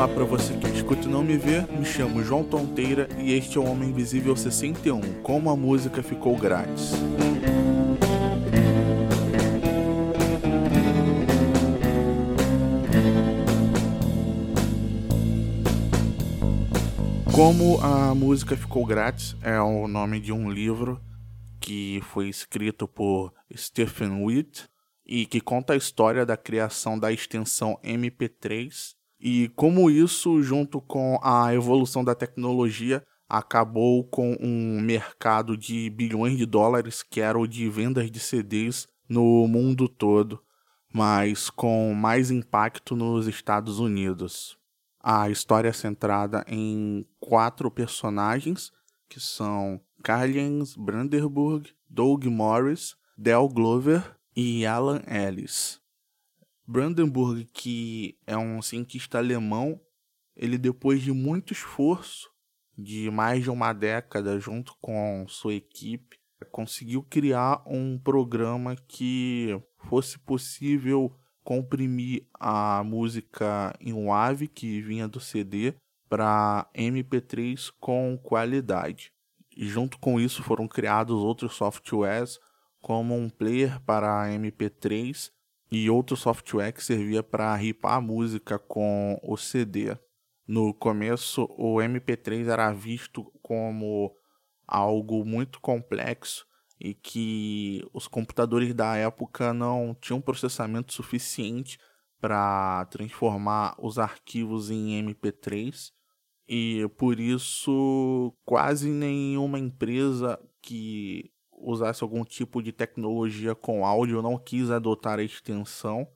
Olá para você que escuta e não me vê, me chamo João Tonteira e este é o Homem Invisível 61, como a música ficou grátis. Como a música ficou grátis é o nome de um livro que foi escrito por Stephen Witt e que conta a história da criação da extensão MP3 e como isso, junto com a evolução da tecnologia, acabou com um mercado de bilhões de dólares que era o de vendas de CDs no mundo todo, mas com mais impacto nos Estados Unidos. A história é centrada em quatro personagens que são Carlians Brandenburg, Doug Morris, Del Glover e Alan Ellis. Brandenburg, que é um cientista alemão, ele depois de muito esforço, de mais de uma década, junto com sua equipe, conseguiu criar um programa que fosse possível comprimir a música em WAV que vinha do CD para MP3 com qualidade. E junto com isso foram criados outros softwares, como um player para MP3 e outro software que servia para ripar a música com o CD. No começo, o MP3 era visto como algo muito complexo e que os computadores da época não tinham processamento suficiente para transformar os arquivos em MP3 e por isso quase nenhuma empresa que usasse algum tipo de tecnologia com áudio, não quis adotar a extensão,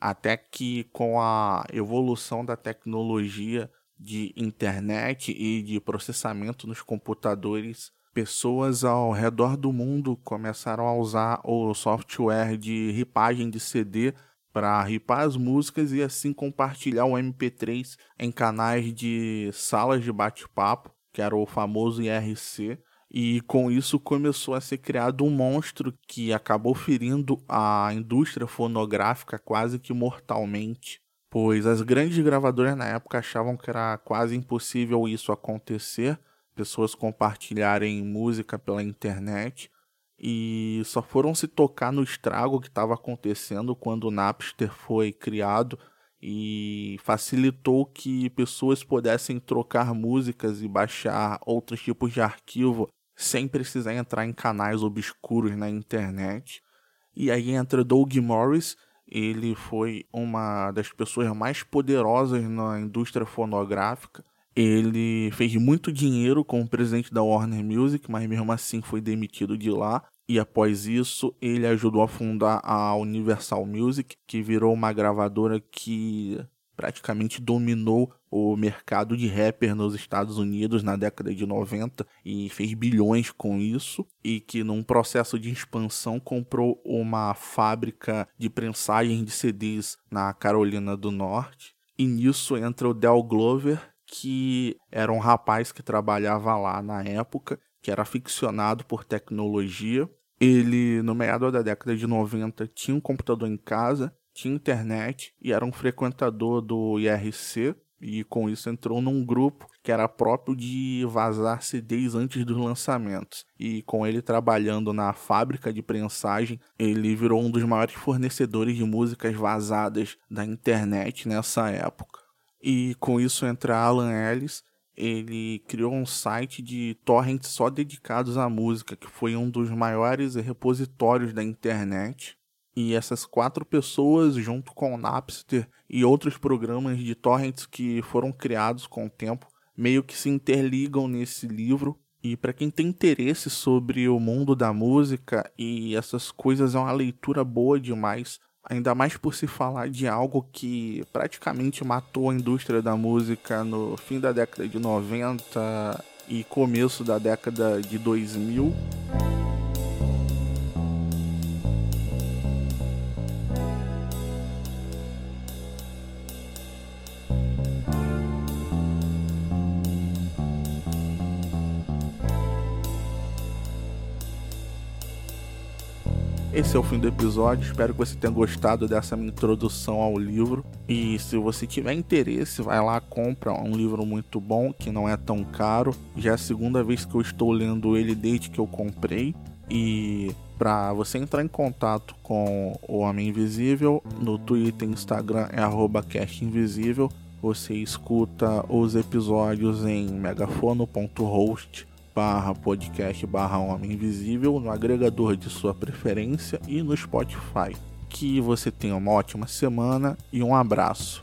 até que com a evolução da tecnologia de internet e de processamento nos computadores, pessoas ao redor do mundo começaram a usar o software de ripagem de CD para ripar as músicas e assim compartilhar o MP3 em canais de salas de bate-papo, que era o famoso IRC, e com isso começou a ser criado um monstro que acabou ferindo a indústria fonográfica quase que mortalmente, pois as grandes gravadoras na época achavam que era quase impossível isso acontecer, pessoas compartilharem música pela internet, e só foram se tocar no estrago que estava acontecendo quando o Napster foi criado e facilitou que pessoas pudessem trocar músicas e baixar outros tipos de arquivo sem precisar entrar em canais obscuros na internet. E aí entra Doug Morris, ele foi uma das pessoas mais poderosas na indústria fonográfica. Ele fez muito dinheiro como presidente da Warner Music, mas mesmo assim foi demitido de lá. E após isso, ele ajudou a fundar a Universal Music, que virou uma gravadora que praticamente dominou o mercado de rapper nos Estados Unidos na década de 90 e fez bilhões com isso e que num processo de expansão comprou uma fábrica de prensagem de CDs na Carolina do Norte. E nisso entra o Del Glover, que era um rapaz que trabalhava lá na época, que era aficionado por tecnologia. Ele, no meado da década de 90, tinha um computador em casa tinha internet e era um frequentador do IRC e com isso entrou num grupo que era próprio de vazar CDs antes dos lançamentos. E com ele trabalhando na fábrica de prensagem, ele virou um dos maiores fornecedores de músicas vazadas da internet nessa época. E com isso entra Alan Ellis, ele criou um site de torrents só dedicados à música, que foi um dos maiores repositórios da internet. E essas quatro pessoas, junto com o Napster e outros programas de torrents que foram criados com o tempo, meio que se interligam nesse livro. E para quem tem interesse sobre o mundo da música e essas coisas, é uma leitura boa demais. Ainda mais por se falar de algo que praticamente matou a indústria da música no fim da década de 90 e começo da década de 2000. Esse é o fim do episódio. Espero que você tenha gostado dessa minha introdução ao livro. E se você tiver interesse, vai lá, compra um livro muito bom, que não é tão caro. Já é a segunda vez que eu estou lendo ele desde que eu comprei. E para você entrar em contato com o Homem Invisível, no Twitter e Instagram é @castinvisível. Você escuta os episódios em megafono.host barra podcast barra Homem Invisível no agregador de sua preferência e no Spotify. Que você tenha uma ótima semana e um abraço.